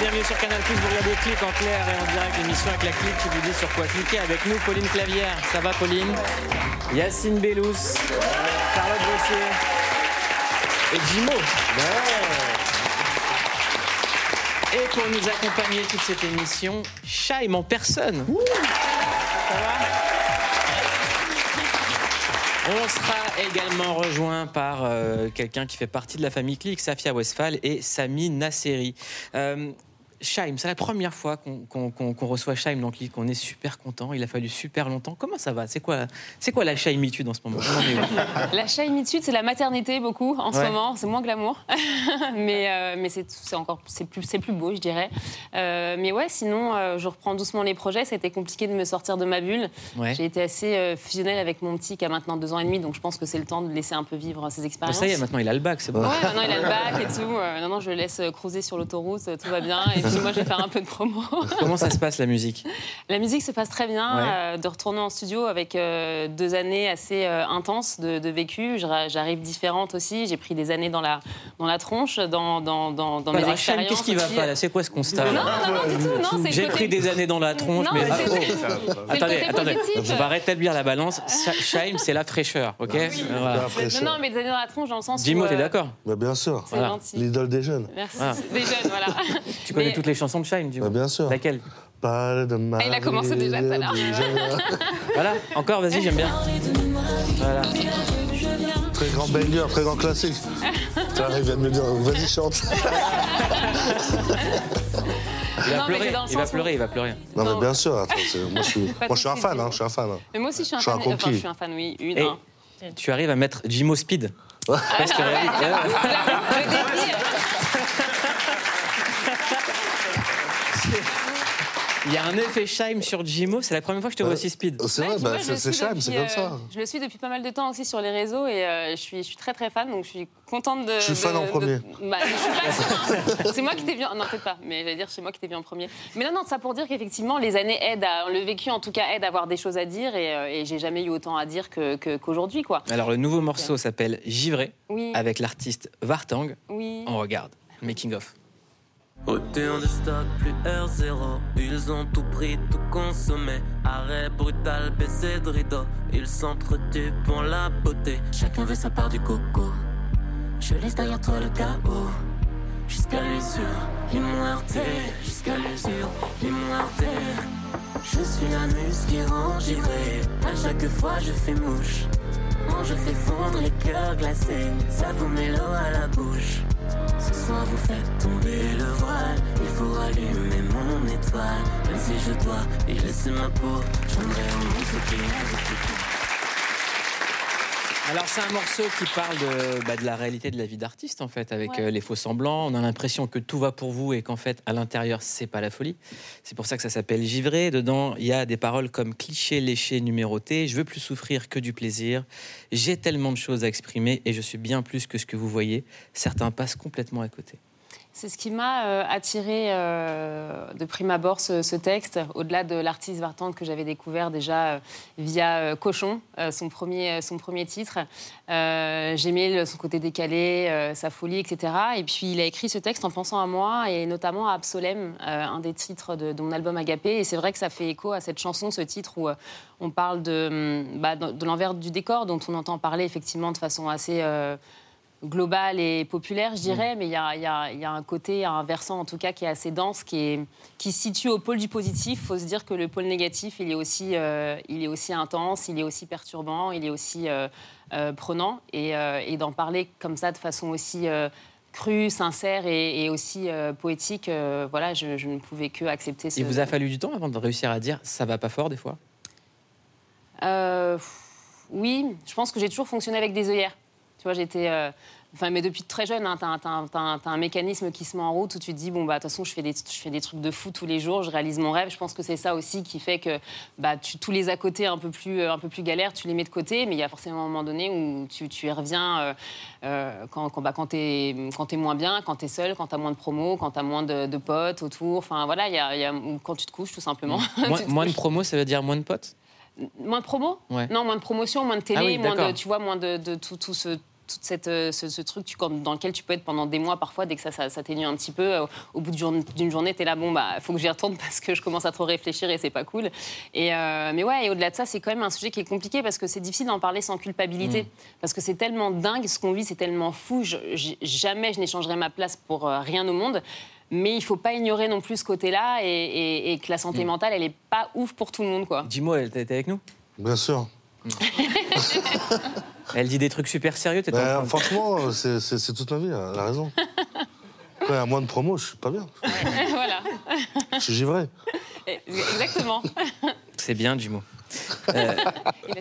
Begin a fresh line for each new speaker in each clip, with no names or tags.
bienvenue sur Canal Plus. Vous regardez Clic en clair et en direct l'émission avec la clique qui vous dit sur quoi cliquer. Avec nous, Pauline Clavière. Ça va, Pauline Yacine Bellous, Charlotte Bossier et Jimo. Et pour nous accompagner toute cette émission, Chaim en personne. Ça va on sera également rejoint par euh, quelqu'un qui fait partie de la famille Click, Safia Westphal et Sami Nasseri. Euh, Shaim, c'est la première fois qu'on reçoit Shaim dans Click. On est super content. Il a fallu super longtemps. Comment ça va? C'est quoi, c'est quoi la Shaimitude en ce moment?
La Shaimitude, c'est la maternité beaucoup en ce moment. C'est moins glamour, mais euh, mais c'est encore c'est plus c'est plus beau, je dirais. Euh, mais ouais, sinon, euh, je reprends doucement les projets. C'était compliqué de me sortir de ma bulle. J'ai été assez fusionnelle avec mon petit qui a maintenant deux ans et demi, donc je pense que c'est le temps de laisser un peu vivre ses expériences.
Ça y est, maintenant il a le bac, c'est bon.
Ouais, maintenant il a le bac et tout. maintenant, je le laisse cruiser sur l'autoroute, tout va bien. Et moi, je vais faire un peu de promo.
Comment ça se passe, la musique?
La musique se passe très bien. Euh, de retourner en studio avec euh, deux années assez euh, intenses de, vécu. J'arrive différente aussi. J'ai pris des années dans la, dans la tronche, dans, dans, dans, dans mes expériences.
Qu'est-ce qui va pas là? C'est quoi ce constat
Non, non, non, du tout.
J'ai pris des années dans la tronche, mais. Ah, oh. Attendez, attendez. On va rétablir la balance. Shaim, c'est la fraîcheur, ok?
Non, non, mais des années dans la tronche dans le sens.
Dis-moi, t'es d'accord?
Bah, Bien sûr. L'idole des jeunes.
Merci. Des jeunes, voilà.
Tu connais toutes les chansons de Shine, du
coup bah, Bien sûr.
Laquelle?
Parle de
ah, Il a commencé déjà tout à l'heure.
voilà, encore, vas-y, j'aime bien. Voilà.
Très grand banger, très grand classique. Tu il vient de me dire, vas-y, chante.
Il va, pleurer, il va pleurer, il va pleurer.
Non, mais bien sûr. Attends, moi, je suis, moi, je suis un fan. Hein, je suis un fan. Hein.
Mais moi aussi, je suis un fan. Enfin, je suis un fan, oui. Une,
Et Tu arrives à mettre Jimo Speed. Ouais. Ah, Il y a un effet Shime sur Jimo, c'est la première fois que je te vois aussi speed.
C'est vrai, bah, c'est Shime, c'est comme ça. Euh,
je le suis depuis pas mal de temps aussi sur les réseaux et euh, je, suis, je suis très très fan, donc je suis contente de.
Je suis fan en premier.
Bah, c'est moi qui t'ai vu. Non, peut-être pas, mais j'allais dire, c'est moi qui t'ai vu en premier. Mais non, non, ça pour dire qu'effectivement, les années aident, à, le vécu en tout cas aide à avoir des choses à dire et, euh, et j'ai jamais eu autant à dire qu'aujourd'hui, quoi.
Alors, le nouveau morceau s'appelle Givré,
oui.
avec l'artiste Vartang.
Oui.
On regarde, making of.
Retour de stock, plus R0. Ils ont tout pris, tout consommé. Arrêt brutal, baissé de rideau. Ils s'entretuent pour la beauté. Chacun veut sa part du coco. Je laisse derrière toi le chaos. Jusqu'à l'usure, immortel. Jusqu'à l'usure, immortel. Je suis la muse qui rend givré. À chaque fois, je fais mouche. Je fais fondre les cœurs glacés, ça vous met l'eau à la bouche. Ce soir vous faites tomber le voile Il faut rallumer mon étoile Même si je dois y laisser ma peau J'aimerais au monde ce
alors c'est un morceau qui parle de, bah, de, la réalité de la vie d'artiste en fait, avec euh, les faux semblants. On a l'impression que tout va pour vous et qu'en fait à l'intérieur c'est pas la folie. C'est pour ça que ça s'appelle Givré. Dedans il y a des paroles comme cliché, léché, numéroté. Je veux plus souffrir que du plaisir. J'ai tellement de choses à exprimer et je suis bien plus que ce que vous voyez. Certains passent complètement à côté.
C'est ce qui m'a euh, attiré euh, de prime abord ce, texte, au-delà de l'artiste Vartan que j'avais découvert déjà euh, via Cochon, son, premier, son premier titre. J'aimais son côté décalé, sa folie, etc. Et puis il a écrit ce texte en pensant à moi et notamment à Absolem, un des titres de, mon album Agapé. Et c'est vrai que ça fait écho à cette chanson, ce titre où on parle de, bah, de l'envers du décor, dont on entend parler effectivement de façon assez global et populaire, je dirais, mm. mais il y a, un côté, un versant en tout cas qui est assez dense, qui, est, qui se situe au pôle du positif. Il faut se dire que le pôle négatif, il est aussi, euh, il est aussi intense, il est aussi perturbant, il est aussi euh, euh, prenant. Et, d'en parler comme ça de façon aussi crue, sincère et, aussi poétique, voilà, je, je, ne pouvais que accepter ce...
Il vous a fallu du temps avant de réussir à dire ça va pas fort des fois
Oui, je pense que j'ai toujours fonctionné avec des œillères. Tu vois, j'étais. Euh, enfin, mais depuis très jeune, hein, tu as, un mécanisme qui se met en route où tu te dis bon, bah, de toute façon, je fais, des, je fais des trucs de fou tous les jours, je réalise mon rêve. Je pense que c'est ça aussi qui fait que bah, tu, tous les à côté un peu, plus, euh, un peu plus galères, tu les mets de côté, mais il y a forcément un moment donné où tu, tu y reviens euh, quand, quand, bah, quand tu es, moins bien, quand tu es seul, quand tu as moins de promos, quand tu as moins de, potes autour. Enfin, voilà, il y a, y a, quand tu te couches, tout simplement.
moins de promos, ça veut dire moins de potes?
Moins de promos Non, moins de promotion, moins de télé, ah moins de, tu vois, moins de, tout, tout, ce, toute cette, euh, ce, truc tu, dans lequel tu peux être pendant des mois parfois, dès que ça, ça, un petit peu. Euh, au bout d'une journée, tu es là, bon, bah, faut que j'y retourne parce que je commence à trop réfléchir et c'est pas cool. Et, mais ouais, et au-delà de ça, c'est quand même un sujet qui est compliqué parce que c'est difficile d'en parler sans culpabilité. Mm. Parce que c'est tellement dingue, ce qu'on vit, c'est tellement fou. jamais je n'échangerai ma place pour rien au monde. Mais il ne faut pas ignorer non plus ce côté-là et, que la santé mm. mentale, elle n'est pas ouf pour tout le monde.
Dis-moi, elle était avec nous?
Bien sûr.
Elle dit des trucs super sérieux, t'es
ben, Franchement, c'est toute ma vie, elle a raison. Quand il y a moins de promos, je suis pas bien. voilà. Je suis givré.
Exactement.
C'est bien, Jimo. Euh,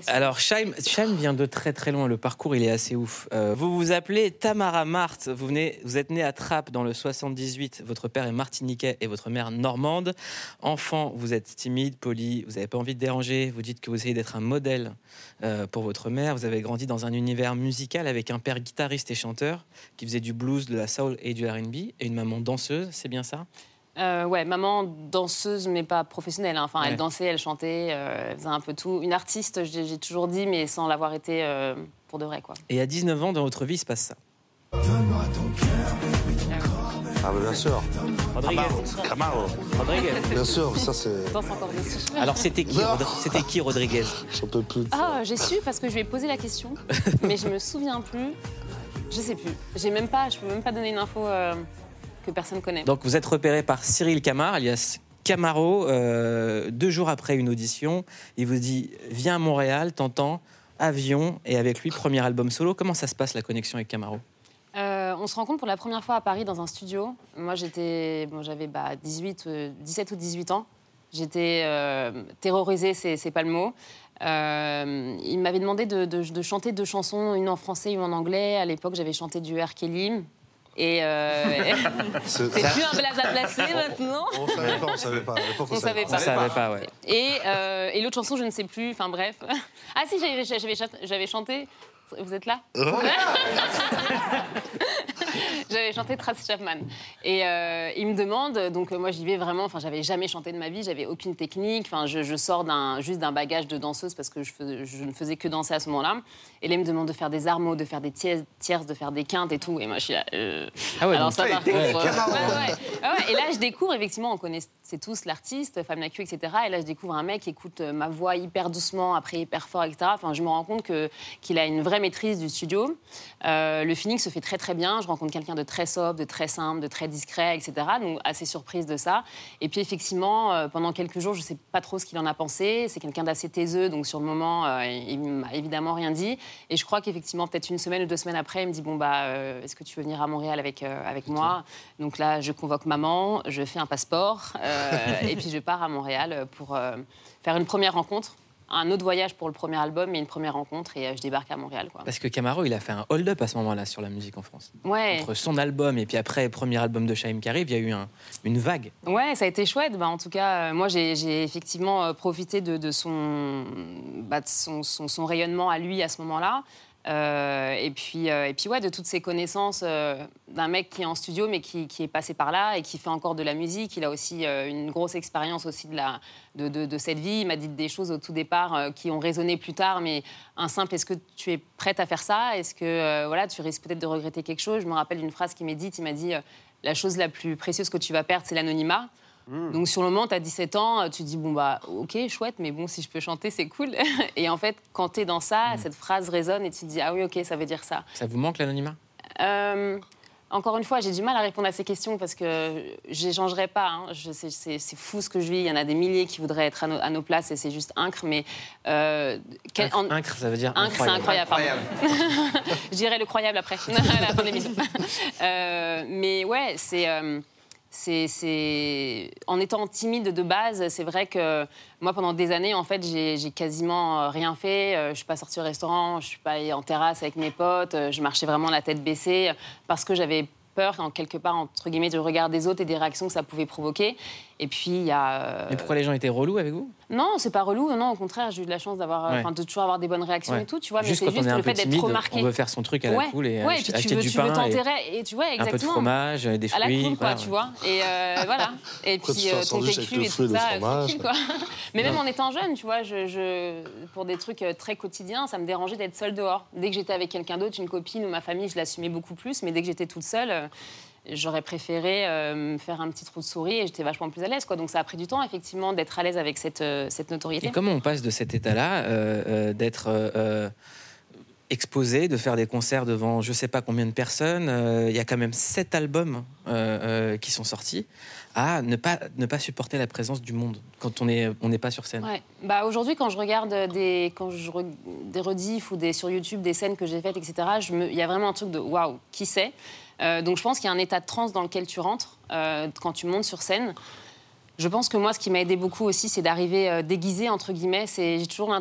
alors, Shaim, vient de très très loin. Le parcours, il est assez ouf. Euh, vous vous appelez Tamara Marthe. Vous, venez, vous êtes né à Trappes dans le 78. Votre père est martiniquais et votre mère normande. Enfant, vous êtes timide, poli, vous n'avez pas envie de déranger. Vous dites que vous essayez d'être un modèle euh, pour votre mère. Vous avez grandi dans un univers musical avec un père guitariste et chanteur qui faisait du blues, de la soul et du RB et une maman danseuse. C'est bien ça?
Euh, ouais, maman danseuse, mais pas professionnelle. Hein. Enfin, elle dansait, elle chantait, euh, elle faisait un peu tout. Une artiste, j'ai toujours dit, mais sans l'avoir été euh, pour de vrai. Quoi.
Et à 19 ans, dans votre vie, il se passe ça.
Ah, bien sûr.
Rodriguez.
Camaro. Rodriguez. Bien sûr, ça c'est.
Alors c'était qui, c'était qui Rodriguez
J'en peux plus.
Ah, j'ai su parce que je lui ai posé la question, mais je me souviens plus. Je sais plus. J'ai même pas, je peux même pas donner une info que personne connaît.
Donc vous êtes repéré par Cyril Camar, alias Camaro, euh, deux jours après une audition. Il vous dit Viens à Montréal, t'entends, avion, et avec lui, premier album solo. Comment ça se passe la connexion avec Camaro?
Euh, on se rencontre pour la première fois à Paris dans un studio. Moi, j'étais, bon, j'avais bah, 18, 17 euh, ou 18 ans. J'étais terrorisée, c'est, pas le mot. il m'avait demandé de, de, chanter deux chansons, une en français une en anglais. À l'époque, j'avais chanté du R. Kelly. Et euh, c'est plus un blaze à placer maintenant.
On savait pas, on savait pas.
On, savait pas.
On savait pas, ouais.
Et, euh, et l'autre chanson, je ne sais plus. Enfin bref. Ah si, j'avais chanté. Vous êtes là? J'avais chanté Tracy Chapman. Et euh, il me demande, donc moi j'y vais vraiment, enfin j'avais jamais chanté de ma vie, j'avais aucune technique, enfin je, je sors juste d'un bagage de danseuse parce que je, je, ne faisais que danser à ce moment-là. Et là il me demande de faire des armeaux, de faire des tierces, de faire des quintes et tout. Et moi je suis là. Euh,
ah ouais, alors ça par contre.
Ah et là je découvre, effectivement, on connaît tous l'artiste, Femme Q, etc. Et là je découvre un mec qui écoute euh, ma voix hyper doucement, après hyper fort, etc. Enfin je me rends compte qu'il a une vraie maîtrise du studio. le feeling se fait très très bien. Je rencontre quelqu'un de très sobre, de très simple, de très discret, etc. Donc assez surprise de ça. Et puis effectivement, euh, pendant quelques jours, je ne sais pas trop ce qu'il en a pensé. C'est quelqu'un d'assez taiseux, donc sur le moment, euh, il m'a évidemment rien dit. Et je crois qu'effectivement, peut-être une semaine ou deux semaines après, il me dit bon bah, euh, est-ce que tu veux venir à Montréal avec avec moi? Donc là, je convoque maman, je fais un passeport, et puis je pars à Montréal pour faire une première rencontre un autre voyage pour le premier album et une première rencontre et euh, je débarque à Montréal. Quoi.
Parce que Camaro, il a fait un hold-up à ce moment-là sur la musique en France.
Ouais.
Entre son album et puis après premier album de Chaim qui arrive, il y a eu un, une vague.
Ouais, ça a été chouette. Bah, en tout cas, euh, moi j'ai effectivement euh, profité de, son, bah, de son, son, rayonnement à lui à ce moment-là. Euh, et, puis, euh, et puis, ouais, de toutes ces connaissances euh, d'un mec qui est en studio, mais qui, qui, est passé par là et qui fait encore de la musique. Il a aussi une grosse expérience aussi de, la, de, de, cette vie. Il m'a dit des choses au tout départ qui ont résonné plus tard, mais un simple est-ce que tu es prête à faire ça? Est-ce que voilà, tu risques peut-être de regretter quelque chose? Je me rappelle d'une phrase qui m'est dite il m'a dit La chose la plus précieuse que tu vas perdre, c'est l'anonymat. Hmm. Donc sur le moment, tu as 17 ans, tu dis bon bah ok, chouette, mais bon, si je peux chanter, c'est cool. Et en fait, quand tu es dans ça, hmm. cette phrase résonne et tu te dis ah oui, ok, ça veut dire ça.
Ça vous manque l'anonymat?
Euh, encore une fois, j'ai du mal à répondre à ces questions parce que j'échangerai pas. Hein. C'est fou ce que je vis. Il y en a des milliers qui voudraient être à, nos places et c'est juste incre. Mais
euh, incre, ça veut dire
incre, c'est incroyable. je dirais le croyable après, la fin euh, mais ouais, c'est. C'est, en étant timide de base, c'est vrai que moi, pendant des années, en fait, j'ai, quasiment euh, rien fait. Euh, je suis pas sortie au restaurant, je suis pas allée en terrasse avec mes potes. Euh, je marchais vraiment la tête baissée parce que j'avais peur, en quelque part, entre guillemets, du regard des autres et des réactions que ça pouvait provoquer. Et puis, il y a.
Euh, Mais pourquoi les gens étaient relous avec vous?
Non, c'est pas relou. Non, au contraire, j'ai eu de la chance d'avoir, euh, de toujours avoir des bonnes réactions et tout, tu vois.
Juste mais c'est juste le fait d'être remarqué. On veut faire son truc à la cool et
ouais, et tu veux, du tu pain et, et, tu vois, exactement.
Un peu de fromage, des fruits. À
la cool, quoi, tu vois. Et euh, voilà. Et puis ton vécu et tout ça, tranquille, quoi. Mais même en étant jeune, tu vois, je, pour des trucs très quotidiens, ça me dérangeait d'être seule dehors. Dès que j'étais avec quelqu'un d'autre, une copine ou ma famille, je l'assumais beaucoup plus. Mais dès que j'étais toute seule j'aurais préféré euh, faire un petit trou de souris et j'étais vachement plus à l'aise. Donc ça a pris du temps, effectivement, d'être à l'aise avec cette, euh, cette notoriété.
Et comment on passe de cet état-là, euh, d'être exposé, de faire des concerts devant je sais pas combien de personnes, il y a quand même sept albums qui sont sortis, à ne pas, ne pas supporter la présence du monde quand on n'est on pas sur scène
ouais. bah, Aujourd'hui, quand je regarde des, quand je, des rediffs ou des, sur YouTube des scènes que j'ai faites, etc., il y a vraiment un truc de waouh, qui sait euh, donc je pense qu'il y a un état de transe dans lequel tu rentres euh, quand tu montes sur scène. Je pense que moi, ce qui m'a aidé beaucoup aussi, c'est d'arriver euh, déguisé, entre guillemets. J'ai toujours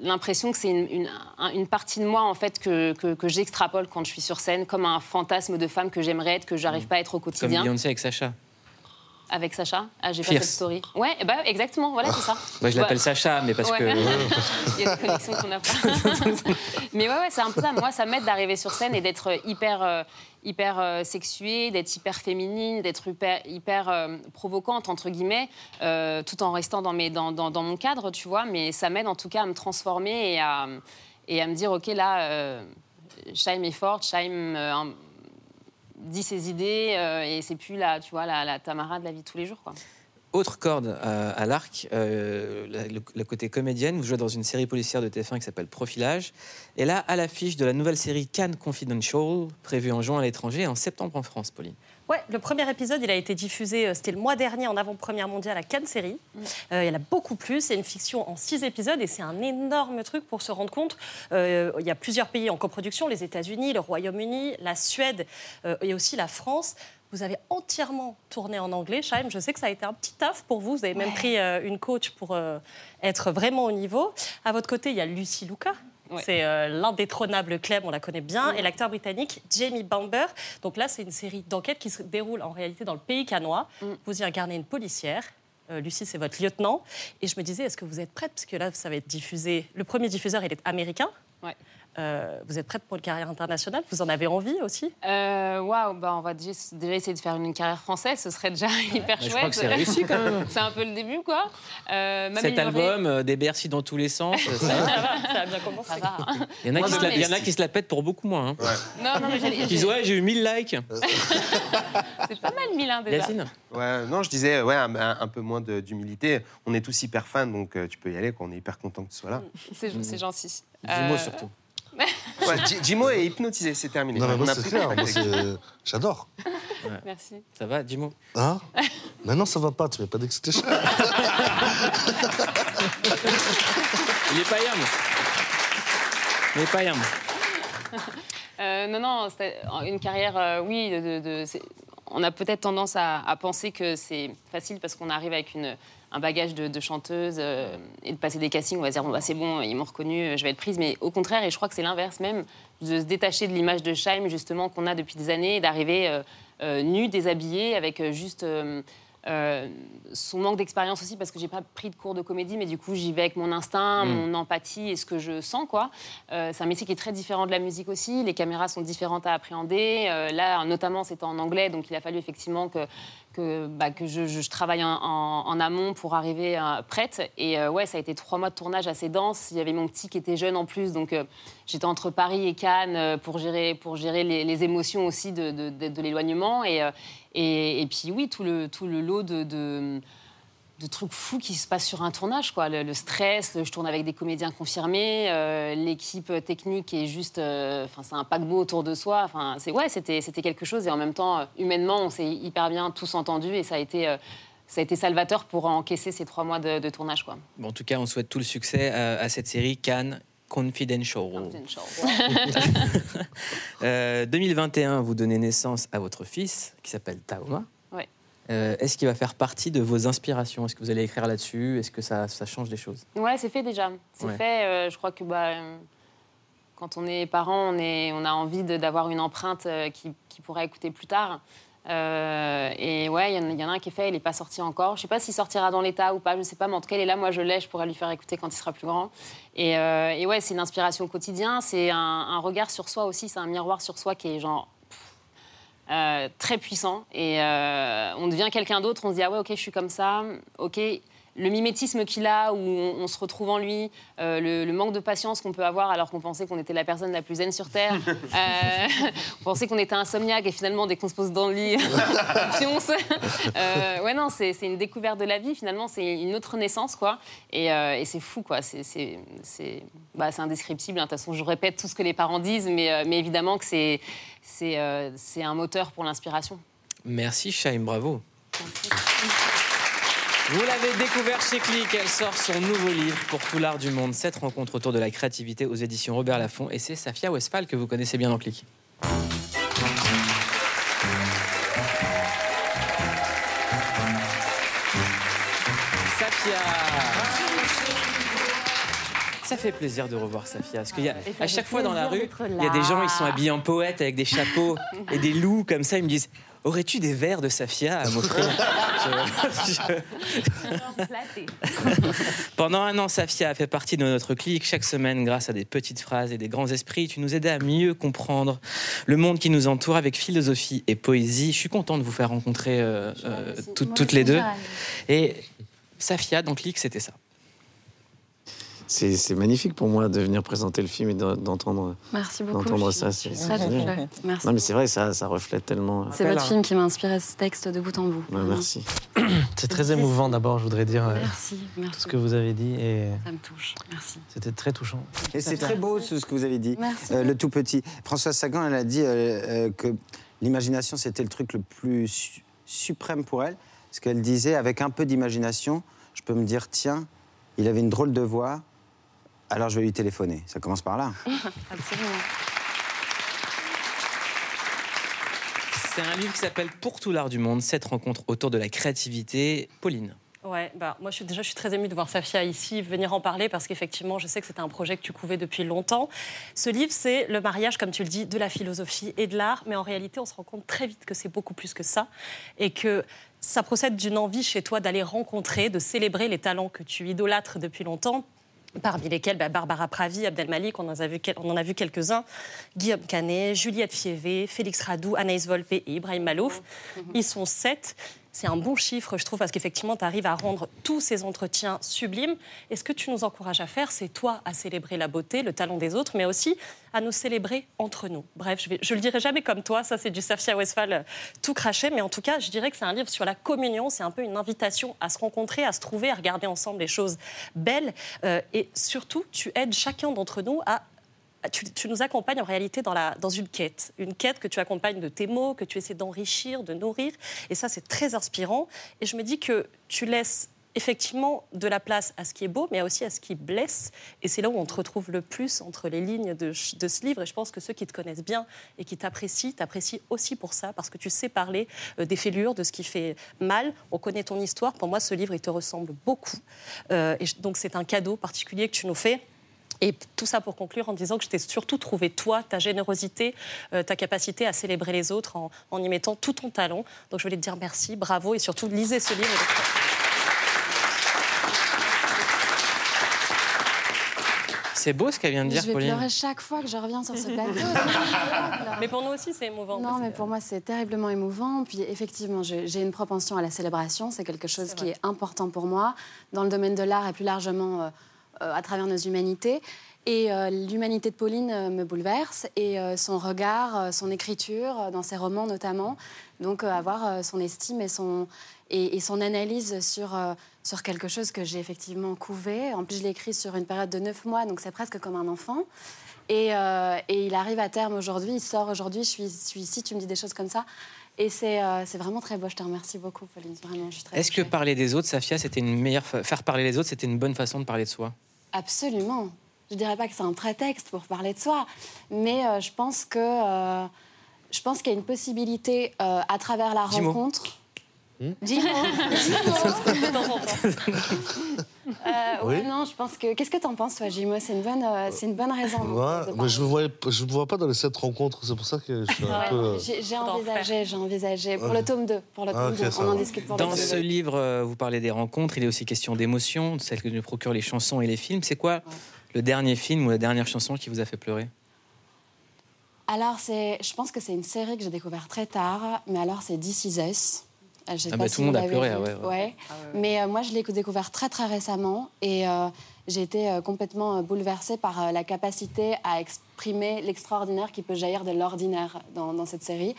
l'impression que c'est une, partie de moi en fait que, que, j'extrapole quand je suis sur scène, comme un fantasme de femme que j'aimerais être, que j'arrive mmh. pas à être au quotidien.
Comme Beyoncé avec Sacha.
Avec Sacha Ah, j'ai pas cette story. Ouais, bah, exactement, voilà, c'est ça.
Moi, je l'appelle Sacha, mais parce que.
Il y a des connexions qu'on n'a pas. mais ouais, ouais c'est un peu ça. Moi, ça m'aide d'arriver sur scène et d'être hyper hyper euh, sexuée, d'être hyper féminine, d'être hyper, hyper euh, provocante, entre guillemets, euh, tout en restant dans, mes, dans, dans, mon cadre, tu vois. Mais ça m'aide en tout cas à me transformer et à, et à me dire, OK, là, Shaim est forte, Shaim dit ses idées et c'est plus la, tu vois, la, Tamara de la vie de tous les jours, quoi.
Autre corde à, l'arc, le, le, côté comédienne. Vous jouez dans une série policière de TF1 qui s'appelle Profilage. Et là, à l'affiche de la nouvelle série Cannes Confidential, prévue en juin à l'étranger et en septembre en France, Pauline.
Ouais, le premier épisode, il a été diffusé, euh, c'était le mois dernier en avant-première mondiale à Cannes Série. Mm. Euh, il y en a beaucoup plus. C'est une fiction en six épisodes et c'est un énorme truc pour se rendre compte. Euh, il y a plusieurs pays en coproduction les États-Unis, le Royaume-Uni, la Suède et aussi la France. Vous avez entièrement tourné en anglais, Chaim. Je sais que ça a été un petit taf pour vous. Vous avez même pris une coach pour être vraiment au niveau. À votre côté, il y a Lucie Luca, c'est euh, l'indétrônable Clem, on la connaît bien, et l'acteur britannique Jamie Bamber. Donc là, c'est une série d'enquêtes qui se déroule en réalité dans le pays canois. Mm. Vous y incarnez une policière. Euh, Lucie, c'est votre lieutenant. Et je me disais, est-ce que vous êtes prête? Parce que là, ça va être diffusé. Le premier diffuseur, il est américain. Ouais. Euh, vous êtes prête pour une carrière internationale? Vous en avez envie aussi?
Euh, Waouh, bah on va déjà, essayer de faire une carrière française, ce serait déjà hyper chouette. Je
crois que c'est réussi quand même.
c'est un peu le début, quoi.
Euh, Cet album, des Bercy dans tous les sens, ça,
ça, va, ça bien commencé. Ça va.
Il y en a, qui, se la, y en a qui se la pètent pour beaucoup moins. Hein. Ouais. Non, non, mais. Ils ouais, j'ai eu 1000 likes.
c'est pas mal 1000 hein, déjà. Yacine
ouais, Non, je disais, ouais, un, peu moins d'humilité. On est tous hyper fans, donc tu peux y aller, on est hyper content que tu sois là.
C'est, c'est gentil.
Dis-moi surtout.
Jimo est hypnotisé, c'est terminé.
Non, mais c'est clair. J'adore.
Merci.
Ça va, Jimo?
Hein? Maintenant, ça va pas. Tu m'as pas dit que c'était cher.
Il est pas yam. Il est pas yam.
Euh, non, non, une carrière, euh, oui. De, on a peut-être tendance à, penser que c'est facile parce qu'on arrive avec un bagage de, chanteuse euh, et de passer des castings, on va dire bon, bah, c'est bon, ils m'ont reconnu, je vais être prise. Mais au contraire, et je crois que c'est l'inverse même, de se détacher de l'image de Scheim justement qu'on a depuis des années, d'arriver euh, euh, nu, déshabillé, avec juste euh, son manque d'expérience aussi parce que j'ai pas pris de cours de comédie, mais du coup j'y vais avec mon instinct, mm. mon empathie et ce que je sens quoi. Euh, c'est un métier qui est très différent de la musique aussi. Les caméras sont différentes à appréhender. Euh, là, notamment, c'était en anglais, donc il a fallu effectivement que que, bah, que je, travaille en, amont pour arriver prête. Et ouais, ça a été trois mois de tournage assez dense. Il y avait mon petit qui était jeune en plus, donc j'étais entre Paris et Cannes pour gérer, pour gérer les, émotions aussi de, de, de l'éloignement. Et, et, puis oui, tout le, tout le lot de, de, trucs fous qui se passent sur un tournage. Quoi. Le, stress, je tourne avec des comédiens confirmés, euh, l'équipe technique est juste... Euh, enfin, c'est un paquebot autour de soi. Enfin, c'est, ouais, c'était, c'était quelque chose. Et en même temps, euh, humainement, on s'est hyper bien tous entendus et ça a été... ça a été salvateur pour encaisser ces trois mois de, tournage. Quoi.
Bon, en tout cas, on souhaite tout le succès à, à cette série Cannes Confidential. 2021, euh, vous donnez naissance à votre fils qui s'appelle Taoma. Euh, est-ce qu'il va faire partie de vos inspirations? Est-ce que vous allez écrire là-dessus? Est-ce que ça, ça, change des choses?
Ouais, c'est fait déjà. C'est fait. Euh, je crois que bah, quand on est parent, on, est, on a envie d'avoir une empreinte qui, qui pourra écouter plus tard. Et ouais, il y, en a un qui est fait, il n'est pas sorti encore. Je ne sais pas s'il sortira dans l'état ou pas, je ne sais pas, mais en tout cas, il est là, moi je l'ai, je pourrais lui faire écouter quand il sera plus grand. Et, et ouais, c'est une inspiration au quotidien, c'est un, regard sur soi aussi, c'est un miroir sur soi qui est genre euh, très puissant. Et euh, on devient quelqu'un d'autre, on se dit ah ouais ok je suis comme ça, ok le mimétisme qu'il a, où on, se retrouve en lui, euh, le, manque de patience qu'on peut avoir alors qu'on pensait qu'on était la personne la plus zen sur Terre. Euh, on pensait qu'on était insomniaque et finalement, dès qu'on se pose dans le lit, pionce. Euh, ouais, non, c'est une découverte de la vie, finalement, c'est une autre naissance, quoi. Et, c'est fou, quoi. C'est bah, indescriptible. Hein. De toute façon, je répète tout ce que les parents disent, mais, mais évidemment que c'est un moteur pour l'inspiration.
Merci, Chaim, bravo. Vous l'avez découvert chez Click, elle sort son nouveau livre pour tout l'art du monde, cette rencontre autour de la créativité aux éditions Robert Laffont. Et c'est Safia Westphal que vous connaissez bien dans Click. Ça fait plaisir de revoir Safia. Parce qu'il y a, à chaque fois dans la rue, il y a des gens, ils sont habillés en poète avec des chapeaux et des loups comme ça. Ils me disent Aurais-tu des verres de Safia à m'offrir Pendant un an, Safia a fait partie de notre clique. Chaque semaine, grâce à des petites phrases et des grands esprits, tu nous aidais à mieux comprendre le monde qui nous entoure avec philosophie et poésie. Je suis content de vous faire rencontrer euh, euh, toutes les deux. Et Safia, dans Clique, c'était ça
c'est magnifique pour moi de venir présenter le film et d'entendre d'entendre ça.
C'est Merci.
Non, mais c'est vrai, ça, ça reflète tellement.
C'est votre film qui m'a inspiré ce texte de bout en bout.
merci.
C'est très émouvant d'abord, je voudrais dire.
Euh, merci,
Tout ce que vous avez dit. Et
ça me touche. Merci.
C'était très touchant.
Et c'est très beau ce que vous avez dit. Euh, le tout petit. Françoise Sagan, elle a dit euh, que l'imagination, c'était le truc le plus suprême pour elle. Ce qu'elle disait, avec un peu d'imagination, je peux me dire, tiens, il avait une drôle de voix, alors je vais lui téléphoner. Ça commence par là.
Absolument.
C'est un livre qui s'appelle Pour tout l'art du monde, cette rencontre autour de la créativité. Pauline.
Ouais, bah, moi je suis, déjà je suis très émue de voir Safia ici venir en parler parce qu'effectivement je sais que c'était un projet que tu couvais depuis longtemps. Ce livre c'est le mariage, comme tu le dis, de la philosophie et de l'art, mais en réalité on se rend compte très vite que c'est beaucoup plus que ça et que ça procède d'une envie chez toi d'aller rencontrer, de célébrer les talents que tu idolâtres depuis longtemps parmi lesquels bah, Barbara Pravi, Abdel Malik, on en a vu, on en a vu quelques-uns, Guillaume Canet, Juliette Fievé, Félix Radou, Anaïs Volpe et Ibrahim Malouf. Ils sont sept. C'est un bon chiffre, je trouve, parce qu'effectivement, tu arrives à rendre tous ces entretiens sublimes. Et ce que tu nous encourages à faire, c'est toi à célébrer la beauté, le talent des autres, mais aussi à nous célébrer entre nous. Bref, je, ne le dirai jamais comme toi, ça c'est du Safia Westphal euh, tout craché, mais en tout cas, je dirais que c'est un livre sur la communion, c'est un peu une invitation à se rencontrer, à se trouver, à regarder ensemble les choses belles. Euh, et surtout, tu aides chacun d'entre nous à tu, nous accompagnes en réalité dans, une quête, une quête que tu accompagnes de tes mots, que tu essaies d'enrichir, de nourrir. Et ça, c'est très inspirant. Et je me dis que tu laisses effectivement de la place à ce qui est beau, mais aussi à ce qui blesse. Et c'est là où on te retrouve le plus entre les lignes de, de, ce livre. Et je pense que ceux qui te connaissent bien et qui t'apprécient, t'apprécient aussi pour ça, parce que tu sais parler euh, des fêlures, de ce qui fait mal. On connaît ton histoire. Pour moi, ce livre, il te ressemble beaucoup. Euh, et donc, c'est un cadeau particulier que tu nous fais. Et tout ça pour conclure en disant que je t'ai surtout trouvé toi, ta générosité, euh, ta capacité à célébrer les autres en, y mettant tout ton talent. Donc je voulais te dire merci, bravo et surtout lisez ce livre.
C'est beau ce qu'elle vient de dire,
Pauline.
Je vais
pleurer chaque fois que je reviens sur ce plateau.
mais pour nous aussi, c'est émouvant.
Non, mais pour moi, c'est terriblement émouvant. Puis effectivement, j'ai une propension à la célébration. C'est quelque chose qui est important pour moi. Dans le domaine de l'art et plus largement... Euh, à travers nos humanités. Et euh, l'humanité de Pauline euh, me bouleverse et son regard, son écriture, dans ses romans notamment. Donc avoir son estime et son, et, son analyse sur, sur quelque chose que j'ai effectivement couvé. En plus, je l'ai écrit sur une période de neuf mois, donc c'est presque comme un enfant. Et, et, il arrive à terme aujourd'hui, il sort aujourd'hui, je suis, suis, ici, tu me dis des choses comme ça. Et c'est vraiment très beau. Je te remercie beaucoup, Pauline. Vraiment, je suis très
Est-ce que parler des autres, Safia, c'était une meilleure faire parler les autres, c'était une bonne façon de parler de soi?
Absolument. Je dirais pas que c'est un prétexte pour parler de soi, mais euh, je pense que euh, je pense qu'il y a une possibilité euh, à travers la rencontre.
Hmm?
Euh, ouais, non, je pense que. Qu'est-ce que t'en penses, toi, Jimo? C'est une bonne, euh, c'est une bonne raison.
Ouais, mais je ne vois, je me vois pas dans les sept rencontres. C'est pour ça que je suis un peu. euh,
J'ai j'ai envisagé, j'ai envisagé. Pour
Ouais.
le tome 2. Pour le
Ah,
tome
ok,
2.
ça
On en discute pour
Dans
le tome
ce
2.
livre, vous parlez des rencontres, il est aussi question d'émotions, celles que nous procurent les chansons et les films. C'est quoi le dernier film ou la dernière chanson qui vous a fait pleurer?
Alors, c'est, je pense que c'est une série que j'ai découvert très tard, mais alors c'est This Is Us.
Ah
pas
bah,
si
tout le monde a pleuré, ah ouais, ouais.
Mais euh, moi, je l'ai découvert très très récemment et euh, j'ai été euh, complètement bouleversée par euh, la capacité à exprimer l'extraordinaire qui peut jaillir de l'ordinaire dans, dans cette série.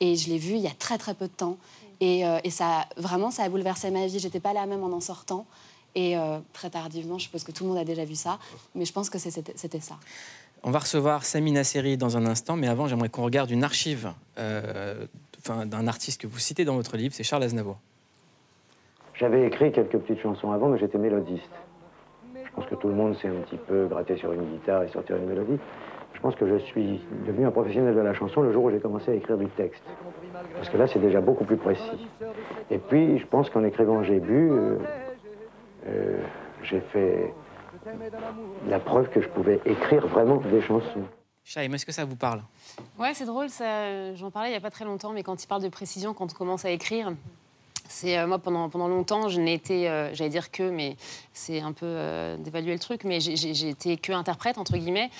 Et je l'ai vu il y a très très peu de temps. Et, euh, et ça, vraiment, ça a bouleversé ma vie. J'étais pas la même en en sortant. Et euh, très tardivement, je suppose que tout le monde a déjà vu ça, mais je pense que c'était c'était ça.
On va recevoir Samina Seri dans un instant, mais avant, j'aimerais qu'on regarde une archive euh, d'un artiste que vous citez dans votre livre, c'est Charles Aznavour.
J'avais écrit quelques petites chansons avant, mais j'étais mélodiste. Je pense que tout le monde sait un petit peu gratter sur une guitare et sortir une mélodie. Je pense que je suis devenu un professionnel de la chanson le jour où j'ai commencé à écrire du texte. Parce que là, c'est déjà beaucoup plus précis. Et puis, je pense qu'en écrivant J'ai bu, euh, euh, j'ai fait la preuve que je pouvais écrire vraiment des chansons.
Chaim, est-ce que ça vous parle?
Ouais, c'est drôle, ça, j'en parlais il n'y a pas très longtemps, mais quand il parle de précision, quand on commence à écrire, c'est euh, moi pendant, longtemps, je n'ai été, euh, j'allais dire que, mais c'est un peu euh, d'évaluer le truc, mais j'ai été que interprète, entre guillemets.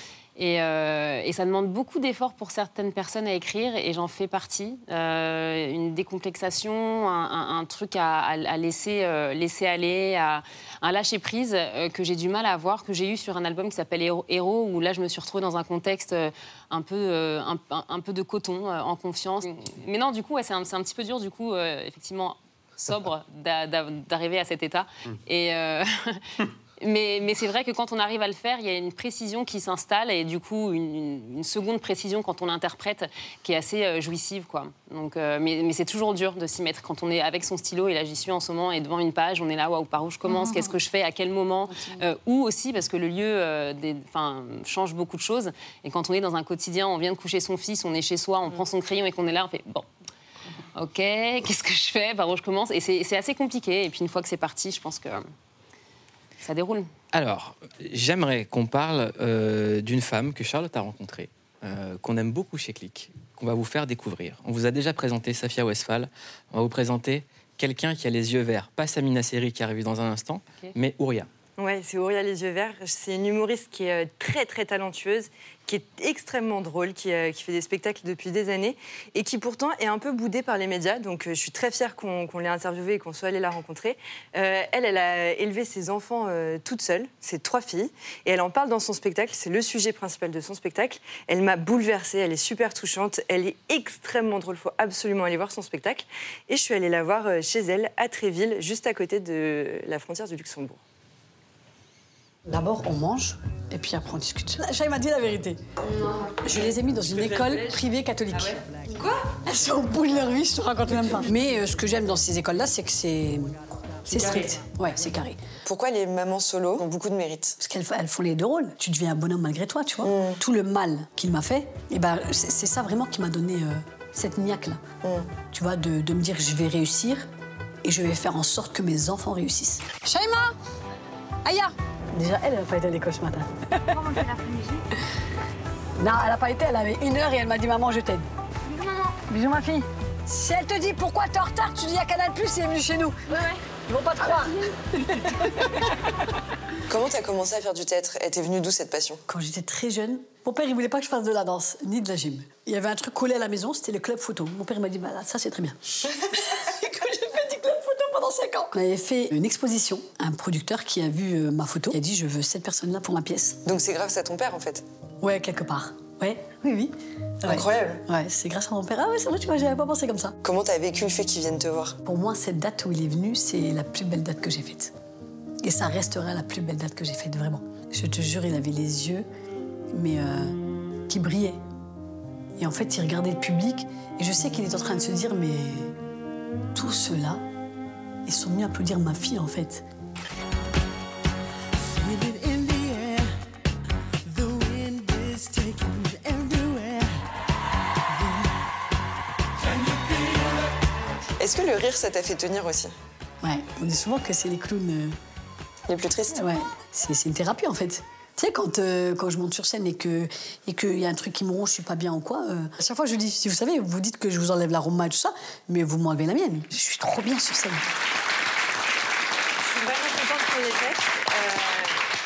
Et, euh, et ça demande beaucoup d'efforts pour certaines personnes à écrire, et j'en fais partie. Euh, une décomplexation, un, un- un truc à, laisser, euh, laisser aller, à, un lâcher-prise que j'ai du mal à avoir, que j'ai eu sur un album qui s'appelle Héros, où là je me suis retrouvée dans un contexte un peu, un, peu de coton, en confiance. Mais non, du coup, ouais, c'est un, petit peu dur, du coup, effectivement, sobre d'a- d'a- d'arriver à cet état. Et. Mais, mais c'est vrai que quand on arrive à le faire, il y a une précision qui s'installe et du coup une, une- une seconde précision quand on l'interprète qui est assez euh, jouissive. Quoi. Donc, euh, mais mais c'est toujours dur de s'y mettre quand on est avec son stylo et là j'y suis en ce moment et devant une page, on est là, waouh, par où je commence, qu'est-ce que je fais, à quel moment, euh, où aussi parce que le lieu euh, des- change beaucoup de choses. Et quand on est dans un quotidien, on vient de coucher son fils, on est chez soi, on prend son crayon et qu'on est là, on fait bon. Ok, qu'est-ce que je fais Par où je commence Et c'est assez compliqué. Et puis une fois que c'est parti, je pense que ça déroule.
Alors, j'aimerais qu'on parle euh, d'une femme que Charlotte a rencontrée, euh, qu'on aime beaucoup chez Click, qu'on va vous faire découvrir. On vous a déjà présenté Safia Westphal. On va vous présenter quelqu'un qui a les yeux verts. Pas Samina Seri qui arrive dans un instant, mais Ouria.
Ouais, c'est Aurélia Les Yeux Verts. C'est une humoriste qui est euh, très très talentueuse, qui est extrêmement drôle, qui, euh, qui fait des spectacles depuis des années et qui pourtant est un peu boudée par les médias. Donc euh, je suis très fière qu'on l'ait interviewée et qu'on soit allé la rencontrer. Elle, elle a élevé ses enfants toute seule, ses trois filles, et elle en parle dans son spectacle. C'est le sujet principal de son spectacle. Elle m'a bouleversée, elle est super touchante, elle est extrêmement drôle. Il faut absolument aller voir son spectacle. Et je suis allée la voir chez elle à Tréville, juste à côté de la frontière du Luxembourg.
D'abord, on mange, et puis après, on discute. Chay m'a dit la vérité. Je les ai mis dans une école privée catholique. Quoi Elles sont au bout de leur vie, je te raconte même pas. Mais euh, ce que j'aime dans ces écoles-là, c'est que c'est. Strict. Ouais, c'est carré.
Pourquoi les mamans solo ont beaucoup de mérite?
Parce qu'elles elles font les deux rôles. Tu deviens un bonhomme malgré toi, tu vois. Tout le mal qu'il m'a fait, et ben, c'est ça vraiment qui m'a donné euh, cette niaque-là. Tu vois, de, de me dire je vais réussir et je vais faire en sorte que mes enfants réussissent. Shaima Aya Déjà, elle, elle n'a pas été à l'école ce matin. Non, elle n'a pas été, elle avait une heure et elle m'a dit Maman, je t'aide. Bisous, maman. Bisous, ma fille. Si elle te dit pourquoi t'es en retard, tu dis à Canal Plus, c'est venu chez nous. Ouais, ouais. Ils vont pas te croire.
Comment t'as commencé à faire du théâtre? Elle t'est venue d'où cette passion?
Quand j'étais très jeune, mon père, il voulait pas que je fasse de la danse, ni de la gym. Il y avait un truc collé à la maison, c'était le club photo. Mon père m'a dit, bah, là, ça, c'est très bien. Et que j'ai fait du club photo pendant 5 ans. On avait fait une exposition. Un producteur qui a vu euh, ma photo, il a dit, je veux cette personne-là pour ma pièce.
Donc c'est grâce à ton père en fait.
Ouais, quelque part. Ouais, oui, oui. Ouais.
Incroyable.
Ouais, c'est grâce à mon père. Ah ouais, c'est vrai, tu vois, j'avais pas pensé comme ça.
Comment t'as vécu le fait qu'ils viennent te voir?
Pour moi, cette date où il est venu, c'est la plus belle date que j'ai faite. Et ça restera la plus belle date que j'ai faite, vraiment. Je te jure, il avait les yeux, mais euh, qui brillaient. Et en fait, il regardait le public, et je sais qu'il est en train de se dire, mais tous ceux-là, ils sont venus applaudir ma fille, en fait.
Est-ce que le rire ça t'a fait tenir aussi?
Ouais, on dit souvent que c'est les clowns. euh,
les plus tristes.
Ouais, c'est une thérapie en fait. Tu sais, quand, euh, quand je monte sur scène et qu'il et que y a un truc qui me ronge, je suis pas bien ou quoi, euh, à chaque fois je dis, si vous savez, vous dites que je vous enlève la Roma et tout ça, mais vous m'enlevez la mienne. Je suis trop bien sur scène.
Je suis vraiment contente pour les textes. Euh,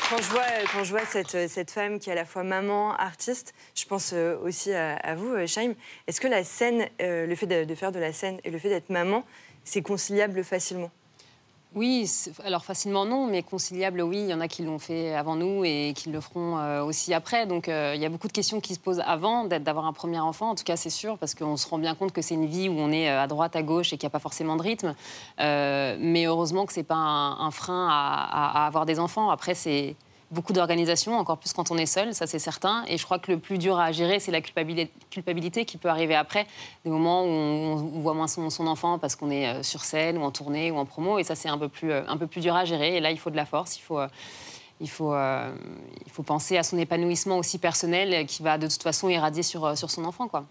quand je vois, quand je vois cette, cette, femme qui est à la fois maman, artiste, je pense aussi à, vous, Shaim. Est-ce que la scène, le fait de faire de la scène et le fait d'être maman, c'est conciliable facilement?
Oui, alors facilement non, mais conciliable, oui. Il y en a qui l'ont fait avant nous et qui le feront euh, aussi après. Donc euh, il y a beaucoup de questions qui se posent avant d'avoir un premier enfant, en tout cas c'est sûr, parce qu'on se rend bien compte que c'est une vie où on est euh, à droite, à gauche et qu'il n'y a pas forcément de rythme. mais heureusement que ce n'est pas un, frein à, avoir des enfants. Après, c'est beaucoup d'organisation, encore plus quand on est seul, ça c'est certain. Et je crois que le plus dur à gérer, c'est la culpabilité, qui peut arriver après, des moments où on, voit moins son, enfant parce qu'on est euh, sur scène ou en tournée ou en promo. Et ça, c'est un, peu plus, euh, un peu plus dur à gérer. Et là, il faut de la force, il faut. Euh, il faut, il faut penser à son épanouissement aussi personnel qui va de toute façon irradier sur, sur son enfant. Quoi.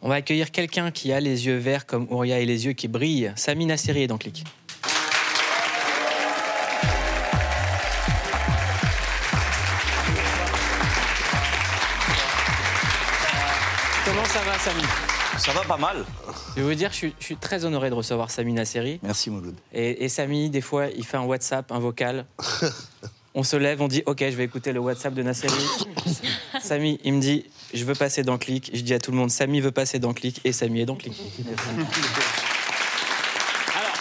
On va accueillir quelqu'un qui a les yeux verts comme Ouria et les yeux qui brillent. Samina Seri dans Click. Va, Samy
Ça va pas mal.
Je vais vous dire, je suis, très honoré de recevoir Samy Nasseri.
Merci, Mouloud.
Et, et, Samy, des fois, il fait un WhatsApp, un vocal. on se lève, on dit OK, je vais écouter le WhatsApp de Nasseri. Samy, il me dit Je veux passer dans Click. Je dis à tout le monde Samy veut passer dans Click. Et Samy est dans Click. Alors,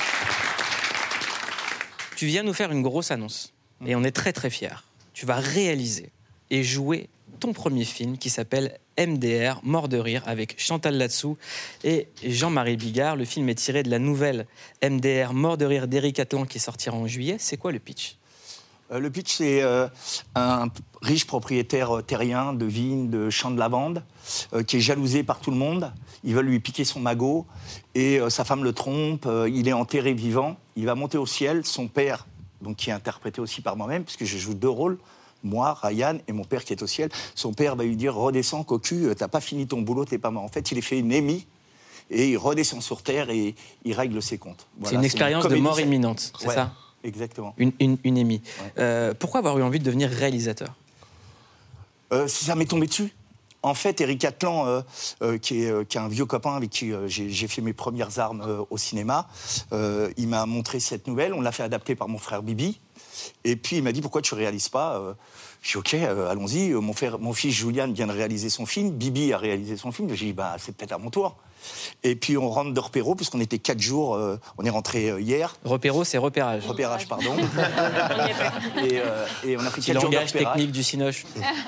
tu viens nous faire une grosse annonce. Et on est très, très fiers. Tu vas réaliser et jouer ton premier film qui s'appelle MDR, Mort de rire, avec Chantal Latsou et Jean-Marie Bigard. Le film est tiré de la nouvelle MDR, Mort de rire d'Éric Atlan qui sortira en juillet. C'est quoi le pitch?
Euh, le pitch, c'est euh, un riche propriétaire euh, terrien de vignes, de champs de lavande, qui est jalousé par tout le monde. Ils veulent lui piquer son magot et sa femme le trompe. il est enterré vivant. Il va monter au ciel. Son père, donc qui est interprété aussi par moi-même, puisque je joue deux rôles, moi, Ryan et mon père qui est au ciel, son père va lui dire redescends, cocu, euh, t'as pas fini ton boulot, t'es pas mort. En fait, il est fait une émie et il redescend sur terre et il règle ses comptes.
c'est une expérience de mort imminente, c'est ça
Exactement.
Une, une, émie. Euh, pourquoi avoir eu envie de devenir réalisateur?
Euh, Ça m'est tombé dessus. En fait, Eric Atlan, qui, est, qui, est, un vieux copain avec qui j'ai fait mes premières armes au cinéma, il m'a montré cette nouvelle. On l'a fait adapter par mon frère Bibi. Et puis il m'a dit pourquoi tu réalises pas euh, Je dis ok, euh, allons-y. Mon, mon, fils Julian vient de réaliser son film, Bibi a réalisé son film. J'ai dit bah c'est peut-être à mon tour. Et puis on rentre de Repéro, puisqu'on était quatre jours, euh, on est rentré hier.
Repéro, c'est repérage.
Repérage, pardon. et, et, on a fait
quatre jours de technique du Cinoche.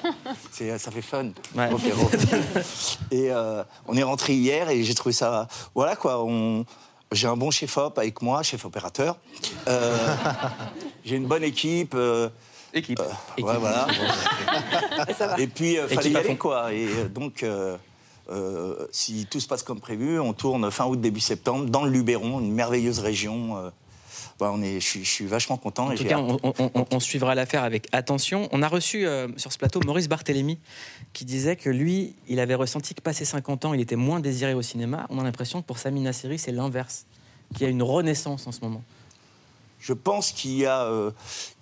ça fait fun, Repéro. et on est rentré hier et j'ai trouvé ça... Voilà quoi, on j'ai un bon chef-op avec moi, chef opérateur. Euh, j'ai une bonne équipe. Euh,
équipe.
Euh, ouais, voilà. Et puis, il fallait y aller, quoi. Et donc, si tout se passe comme prévu, on tourne fin août, début septembre, dans le Luberon, une merveilleuse région. Bah, on est, je, suis vachement content.
En tout cas, on, suivra l'affaire avec attention. On a reçu sur ce plateau Maurice Barthélémy qui disait que lui, il avait ressenti que passé 50 ans, il était moins désiré au cinéma. On a l'impression que pour Samina Seri, c'est l'inverse, qu'il y a une renaissance en ce moment.
Je pense qu'il y, a, euh,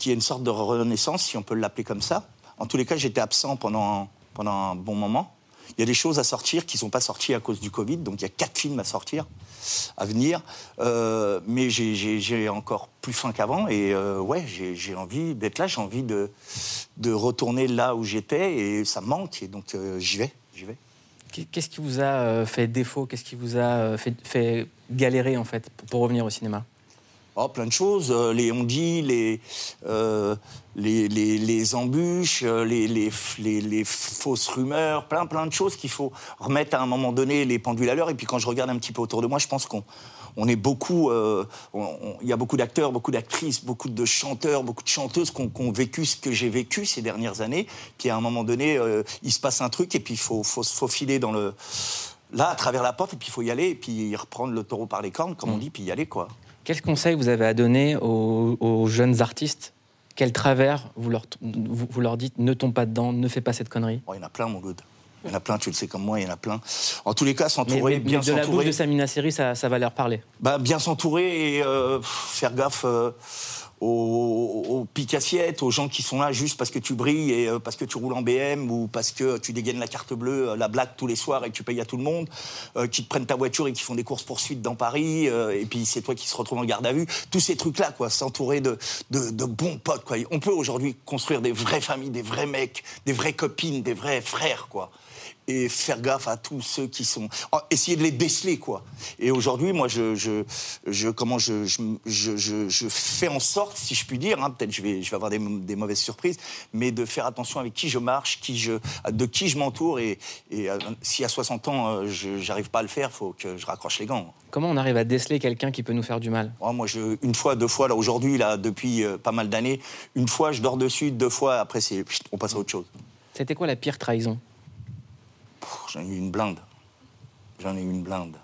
y a une sorte de renaissance, si on peut l'appeler comme ça. En tous les cas, j'étais absent pendant, pendant un bon moment. Il y a des choses à sortir qui ne sont pas sorties à cause du Covid, donc il y a quatre films à sortir, à venir. Euh, mais j'ai encore plus faim qu'avant et euh, ouais, j'ai envie d'être là, j'ai envie de, retourner là où j'étais et ça me manque et donc euh, j'y vais, j'y vais.
Qu'est-ce qui vous a fait défaut? Qu'est-ce qui vous a fait, galérer en fait pour revenir au cinéma?
Oh, plein de choses. Euh, les on-dit, les, euh, les, les, les, embûches, euh, les, les, fausses rumeurs, plein, plein de choses qu'il faut remettre à un moment donné les pendules à l'heure. Et puis quand je regarde un petit peu autour de moi, je pense qu'on on est beaucoup. Il y a beaucoup d'acteurs, beaucoup d'actrices, beaucoup de chanteurs, beaucoup de chanteuses qui ont, vécu ce que j'ai vécu ces dernières années. Puis à un moment donné, il se passe un truc et puis il faut, faut se faufiler dans le. Là, à travers la porte, et puis il faut y aller, et puis reprendre le taureau par les cornes, comme on mm. dit, puis y aller, quoi.
Quel conseil vous avez à donner aux, jeunes artistes? Quel travers vous leur, vous, leur dites ne tombe pas dedans, ne fais pas cette connerie?
Oh, Il y en a plein, mon good. Il y en a plein, tu le sais comme moi, il y en a plein. En tous les cas, s'entourer, bien
s'entourer. De la bouche de Samina Seri, ça, ça, va leur parler.
Bah, bien s'entourer et euh, faire gaffe. Euh, aux, picassiettes, aux gens qui sont là juste parce que tu brilles et euh, parce que tu roules en BM ou parce que tu dégaines la carte bleue, euh, la blague tous les soirs et que tu payes à tout le monde, euh, qui te prennent ta voiture et qui font des courses poursuites dans Paris, et puis c'est toi qui se retrouve en garde à vue. Tous ces trucs-là, quoi, s'entourer de, de, de, bons potes, quoi. On peut aujourd'hui construire des vraies familles, des vrais mecs, des vraies copines, des vrais frères, quoi et faire gaffe à tous ceux qui sont. Essayer de les déceler, quoi. Et aujourd'hui, moi, je, je, je, comment je, je, je, fais en sorte, si je puis dire, hein, peut-être je vais, je vais avoir des, des, mauvaises surprises, mais de faire attention avec qui je marche, qui je, de qui je m'entoure. Et, et euh, si à 60 ans, euh, je n'arrive pas à le faire, il faut que je raccroche les gants.
Comment on arrive à déceler quelqu'un qui peut nous faire du mal?
Oh, Moi, je, une fois, deux fois, là, aujourd'hui, là, depuis euh, pas mal d'années, une fois, je dors dessus, deux fois, après, c'est, on passe à autre chose.
C'était quoi la pire trahison?
J'en ai eu une blinde. J'en ai eu une blinde.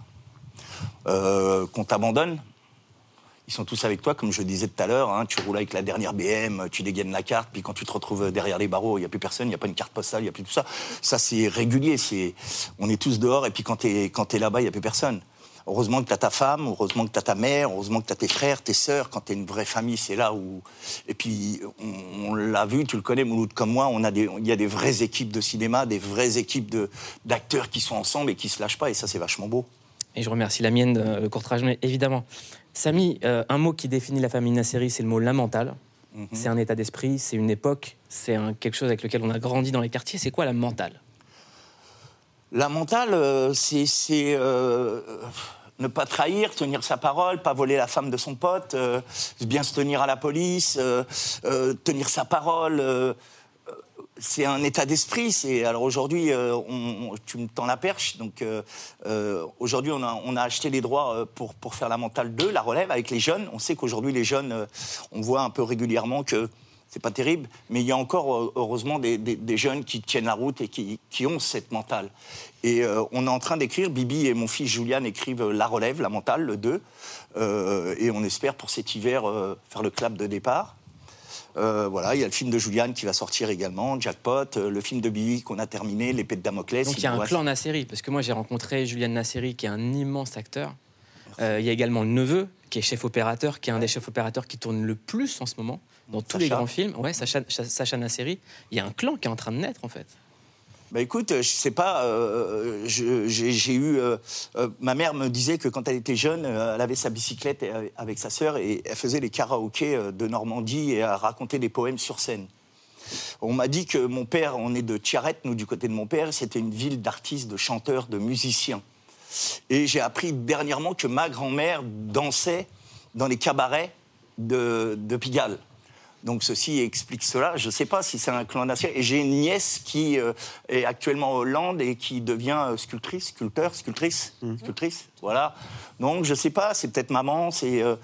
Euh, qu'on t'abandonne, ils sont tous avec toi, comme je disais tout à l'heure. Hein, tu roules avec la dernière BM, tu dégaines la carte, puis quand tu te retrouves derrière les barreaux, il n'y a plus personne, il n'y a pas une carte postale, il n'y a plus tout ça. Ça, c'est régulier. On est tous dehors, et puis quand tu quand es là-bas, il n'y a plus personne. Heureusement que tu as ta femme, heureusement que tu as ta mère, heureusement que tu as tes frères, tes sœurs. Quand tu es une vraie famille, c'est là où. Et puis, on, l'a vu, tu le connais, Mouloud, comme moi, on a des, il y a des vraies équipes de cinéma, des vraies équipes d'acteurs qui sont ensemble et qui se lâchent pas. Et ça, c'est vachement beau.
Et je remercie la mienne, le courtrage, mais évidemment. Samy, euh, un mot qui définit la famille Nasseri, c'est le mot lamental. Mhm. C'est un état d'esprit, c'est une époque, c'est quelque chose avec lequel on a grandi dans les quartiers. C'est quoi la mentale?
La mentale, euh, c'est euh, ne pas trahir, tenir sa parole, pas voler la femme de son pote, euh, bien se tenir à la police, tenir sa parole. c'est un état d'esprit. C'est alors aujourd'hui, tu me tends la perche. Donc aujourd'hui, on a, on a, acheté les droits pour pour faire la mentale 2, la relève avec les jeunes. On sait qu'aujourd'hui, les jeunes, on voit un peu régulièrement que c'est pas terrible, mais il y a encore euh, heureusement des, jeunes qui tiennent la route et qui, ont cette mentale. Et euh, on est en train d'écrire, Bibi et mon fils Julian écrivent La Relève, la mentale, le 2, euh, et on espère pour cet hiver faire le clap de départ. voilà, il y a le film de Julian qui va sortir également, Jackpot, le film de Bibi qu'on a terminé, L'épée de Damoclès.
Donc il y a un clan Nasseri, parce que moi j'ai rencontré Julian Nasseri qui est un immense acteur. il y a également le neveu qui est chef opérateur, qui est un des chefs opérateurs qui tourne le plus en ce moment dans tous les grands films. Ouais, Sacha, Sacha Nasseri, il y a un clan qui est en train de naître en fait.
Bah écoute, je sais pas, euh, j'ai eu. Euh, euh, ma mère me disait que quand elle était jeune, elle avait sa bicyclette avec sa sœur et elle faisait les karaokés de Normandie et elle racontait des poèmes sur scène. On m'a dit que mon père, on est de Tiaret, nous du côté de mon père, c'était une ville d'artistes, de chanteurs, de musiciens. Et j'ai appris dernièrement que ma grand-mère dansait dans les cabarets de, de Pigalle. Donc ceci explique cela. Je ne sais pas si c'est un clan national. Et j'ai une nièce qui euh, est actuellement en Hollande et qui devient euh, sculptrice, sculpteur, sculptrice, mhm. sculptrice. Voilà. Donc je ne sais pas. C'est peut-être maman. C'est euh,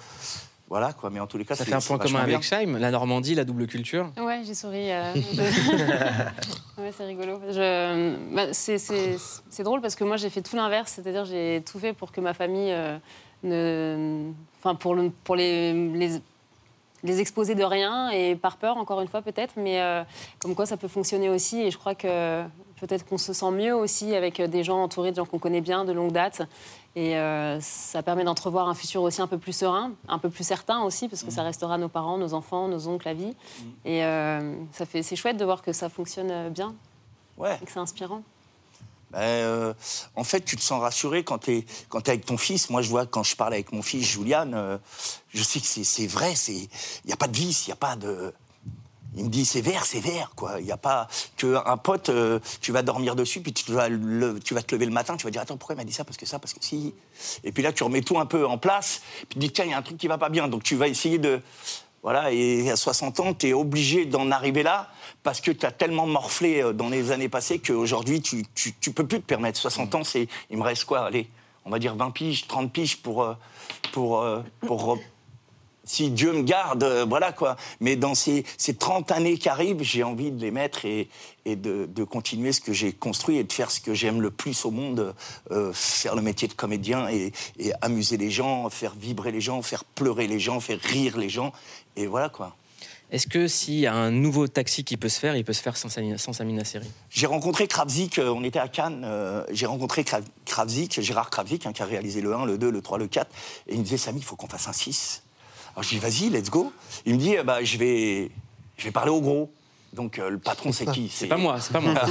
voilà quoi. Mais en tous les cas,
ça fait un point commun avec Scheim, la Normandie, la double culture.
Ouais, j'ai souri. ouais, c'est rigolo. Bah, c'est drôle parce que moi j'ai fait tout l'inverse, c'est-à-dire j'ai tout fait pour que ma famille ne, enfin pour, le, pour les, les les exposer de rien et par peur, encore une fois peut-être, mais euh, comme quoi ça peut fonctionner aussi. Et je crois que peut-être qu'on se sent mieux aussi avec des gens entourés de gens qu'on connaît bien de longue date. Et euh, ça permet d'entrevoir un futur aussi un peu plus serein, un peu plus certain aussi, parce que ça mmh. restera nos parents, nos enfants, nos oncles à vie. Mmh. Et euh, ça fait, c'est chouette de voir que ça fonctionne bien.
Ouais.
Et que c'est inspirant.
Ben, euh, en fait, tu te sens rassuré quand tu es, quand es avec ton fils. Moi, je vois quand je parle avec mon fils, Julian, euh, je sais que c'est vrai. Il n'y a pas de vice, il n'y a pas de. Il me dit c'est vert, c'est vert, quoi. Il n'y a pas qu'un pote, euh, tu vas dormir dessus, puis tu vas, tu vas te lever le matin, tu vas dire attends pourquoi il m'a dit ça? Parce que ça, parce que si. Et puis là tu remets tout un peu en place, puis tu dis tiens il y a un truc qui va pas bien, donc tu vas essayer de voilà. Et à 60 ans tu es obligé d'en arriver là parce que tu as tellement morflé euh, dans les années passées qu'aujourd'hui, tu, tu, peux plus te permettre. 60 ans, c'est, il me reste quoi? Allez, on va dire 20 piges, 30 piges pour, pour, euh, pour, si Dieu me garde, voilà quoi. Mais dans ces, ces 30 années qui arrivent, j'ai envie de les mettre et, et de, de, continuer ce que j'ai construit et de faire ce que j'aime le plus au monde, faire le métier de comédien et, et, amuser les gens, faire vibrer les gens, faire pleurer les gens, faire rire les gens. Et voilà quoi.
Est-ce que s'il y a un nouveau taxi qui peut se faire, il peut se faire sans, sans Samina Seri?
J'ai rencontré Kravzik, euh, on était à Cannes, euh, j'ai rencontré Kravzik, Gérard Kravzik, hein, qui a réalisé le 1, le 2, le 3, le 4, et il me disait Samy, il faut qu'on fasse un 6 Alors je dis vas-y, let's go. Il me dit eh bah, je, vais, je vais parler au gros. Donc euh, le patron, c'est qui?
C'est pas moi, c'est pas moi.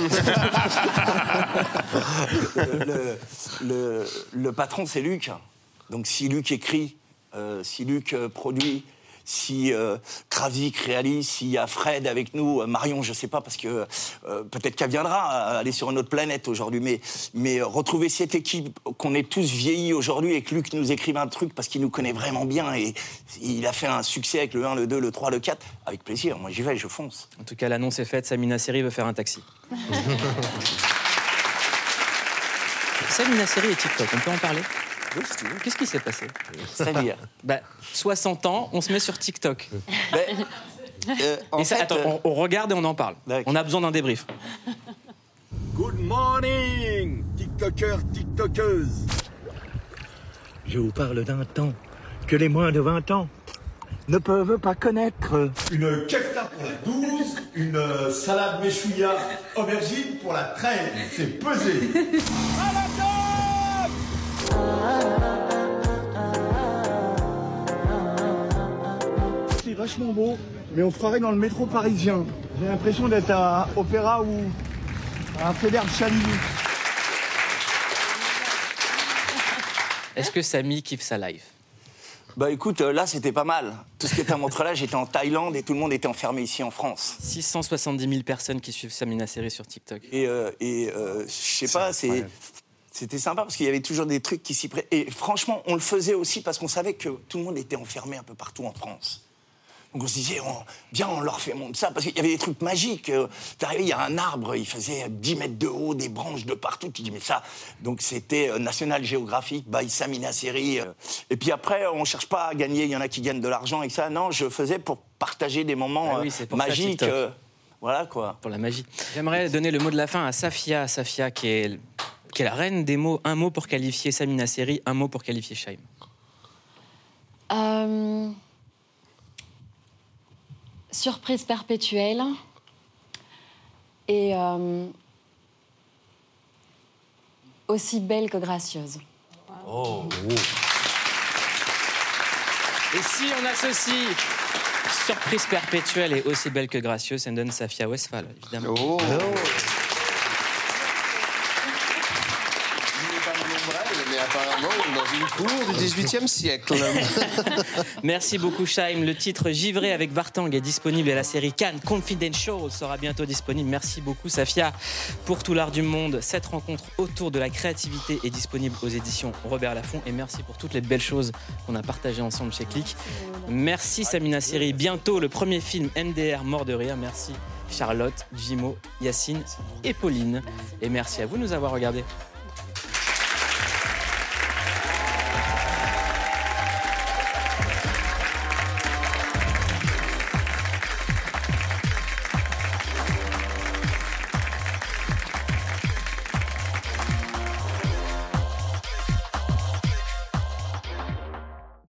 le, le- le patron, c'est Luc. Donc si Luc écrit, euh, si Luc euh, produit, si euh, Kravik réalise, s'il y a Fred avec nous, euh, Marion, je sais pas, parce que euh, peut-être qu'elle viendra euh, aller sur une autre planète aujourd'hui, mais, mais euh, retrouver cette équipe, qu'on est tous vieillis aujourd'hui et que Luc nous écrive un truc parce qu'il nous connaît vraiment bien et il a fait un succès avec le 1, le 2, le 3, le 4, avec plaisir. Moi j'y vais, je fonce.
En tout cas, l'annonce est faite. Samina Seri veut faire un taxi. Samina Seri et TikTok, on peut en parler? Qu'est-ce qui s'est passé
C'est-à-dire
bah, 60 ans, on se met sur TikTok.
Euh, en
Et ça,
fait,
attends,
euh,
on, on regarde et on en parle. On a besoin d'un débrief.
Good morning, TikTokers, TikTokeuses. Je vous parle d'un temps que les moins de 20 ans ne peuvent pas connaître.
Une kefta pour la 12, une euh, salade méchouilla aubergine pour la 13. C'est pesé.
C'est vachement beau, mais on se croirait dans le métro parisien. J'ai l'impression d'être à Opéra ou à de Chaligny.
Est-ce que Samy kiffe sa life?
Bah écoute, euh, là c'était pas mal. Tout ce qui était à montre là, j'étais en Thaïlande et tout le monde était enfermé ici en France.
670 000 personnes qui suivent Samina Seri sur TikTok.
Et, euh, et euh, je sais pas, c'est. C'était sympa parce qu'il y avait toujours des trucs qui s'y prêtaient. Et franchement, on le faisait aussi parce qu'on savait que tout le monde était enfermé un peu partout en France. Donc on se disait, on, bien, on leur fait monter ça. Parce qu'il y avait des trucs magiques. Euh, T'es arrivé, il y a un arbre, il faisait 10 mètres de haut, des branches de partout. Tu dis, mais ça. Donc c'était euh, National Geographic, by Samina Seri. euh. Et puis après, on cherche pas à gagner. Il y en a qui gagnent de l'argent et ça. Non, je faisais pour partager des moments
Ah oui, c'est pour ça,
magiques. Euh, voilà quoi.
Pour la magie. J'aimerais donner le mot de la fin à Safia. Safia, qui est, qui est la reine des mots. Un mot pour qualifier Samina Seri, un mot pour qualifier Shaim.
Euh, Surprise perpétuelle. Et euh, aussi belle que gracieuse.
Oh.
Et si on associe surprise perpétuelle et aussi belle que gracieuse, ça nous donne Safia Westphal, évidemment.
Oh. Mais on est dans une cour du 18e siècle.
Merci beaucoup, Shaim. Le titre Givré avec Vartang est disponible et la série Cannes Confidential sera bientôt disponible. Merci beaucoup, Safia, pour tout l'art du monde. Cette rencontre autour de la créativité est disponible aux éditions Robert Laffont. Et merci pour toutes les belles choses qu'on a partagées ensemble chez Click. Merci, Samina Seri. Bientôt, le premier film MDR Mort de rire. Merci, Charlotte, Jimo, Yacine et Pauline. Et merci à vous de nous avoir regardés.